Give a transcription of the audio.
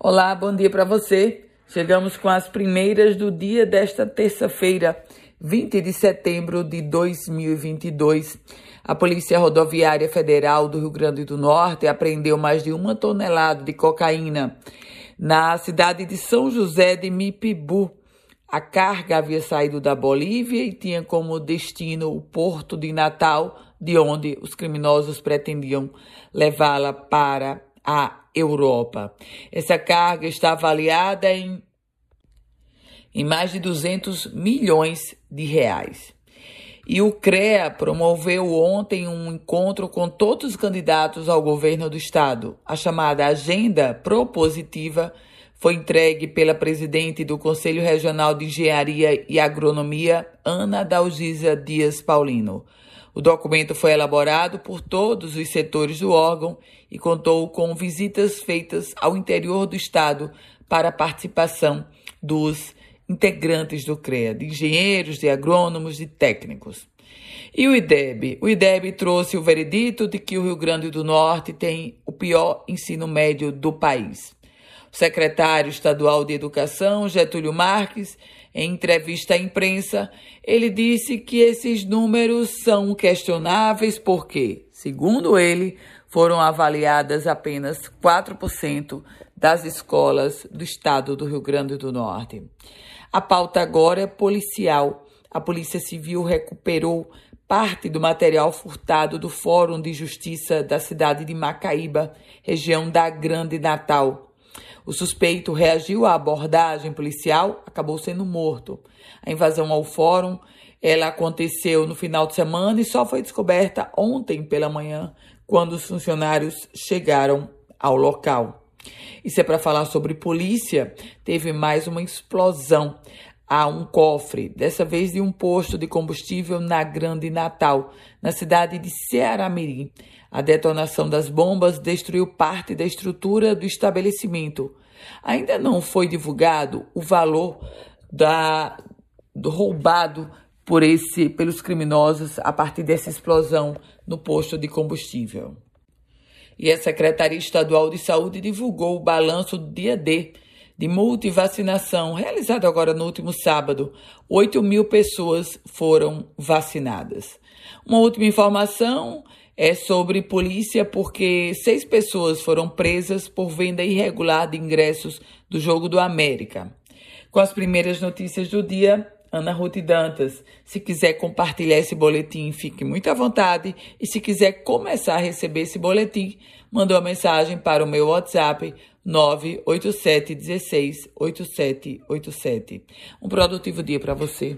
Olá, bom dia para você. Chegamos com as primeiras do dia desta terça-feira, 20 de setembro de 2022. A Polícia Rodoviária Federal do Rio Grande do Norte apreendeu mais de uma tonelada de cocaína na cidade de São José de Mipibu. A carga havia saído da Bolívia e tinha como destino o porto de Natal, de onde os criminosos pretendiam levá-la para a Europa. Essa carga está avaliada em, em mais de 200 milhões de reais. E o CREA promoveu ontem um encontro com todos os candidatos ao governo do estado. A chamada Agenda Propositiva foi entregue pela presidente do Conselho Regional de Engenharia e Agronomia, Ana Dalgisa Dias Paulino. O documento foi elaborado por todos os setores do órgão e contou com visitas feitas ao interior do Estado para a participação dos integrantes do CREA, de engenheiros, de agrônomos, de técnicos. E o IDEB? O IDEB trouxe o veredito de que o Rio Grande do Norte tem o pior ensino médio do país. O secretário estadual de Educação, Getúlio Marques, em entrevista à imprensa, ele disse que esses números são questionáveis porque, segundo ele, foram avaliadas apenas 4% das escolas do estado do Rio Grande do Norte. A pauta agora é policial. A Polícia Civil recuperou parte do material furtado do Fórum de Justiça da cidade de Macaíba, região da Grande Natal. O suspeito reagiu à abordagem policial, acabou sendo morto. A invasão ao fórum, ela aconteceu no final de semana e só foi descoberta ontem pela manhã, quando os funcionários chegaram ao local. Isso é para falar sobre polícia. Teve mais uma explosão a um cofre, dessa vez de um posto de combustível na Grande Natal, na cidade de Ceará-Mirim. A detonação das bombas destruiu parte da estrutura do estabelecimento. Ainda não foi divulgado o valor da, do roubado por esse, pelos criminosos a partir dessa explosão no posto de combustível. E a Secretaria Estadual de Saúde divulgou o balanço do dia D de multivacinação, realizado agora no último sábado. 8 mil pessoas foram vacinadas. Uma última informação é sobre polícia, porque seis pessoas foram presas por venda irregular de ingressos do Jogo do América. Com as primeiras notícias do dia, Ana Ruth Dantas. Se quiser compartilhar esse boletim, fique muito à vontade. E se quiser começar a receber esse boletim, manda uma mensagem para o meu WhatsApp 987 16 8787. Um produtivo dia para você.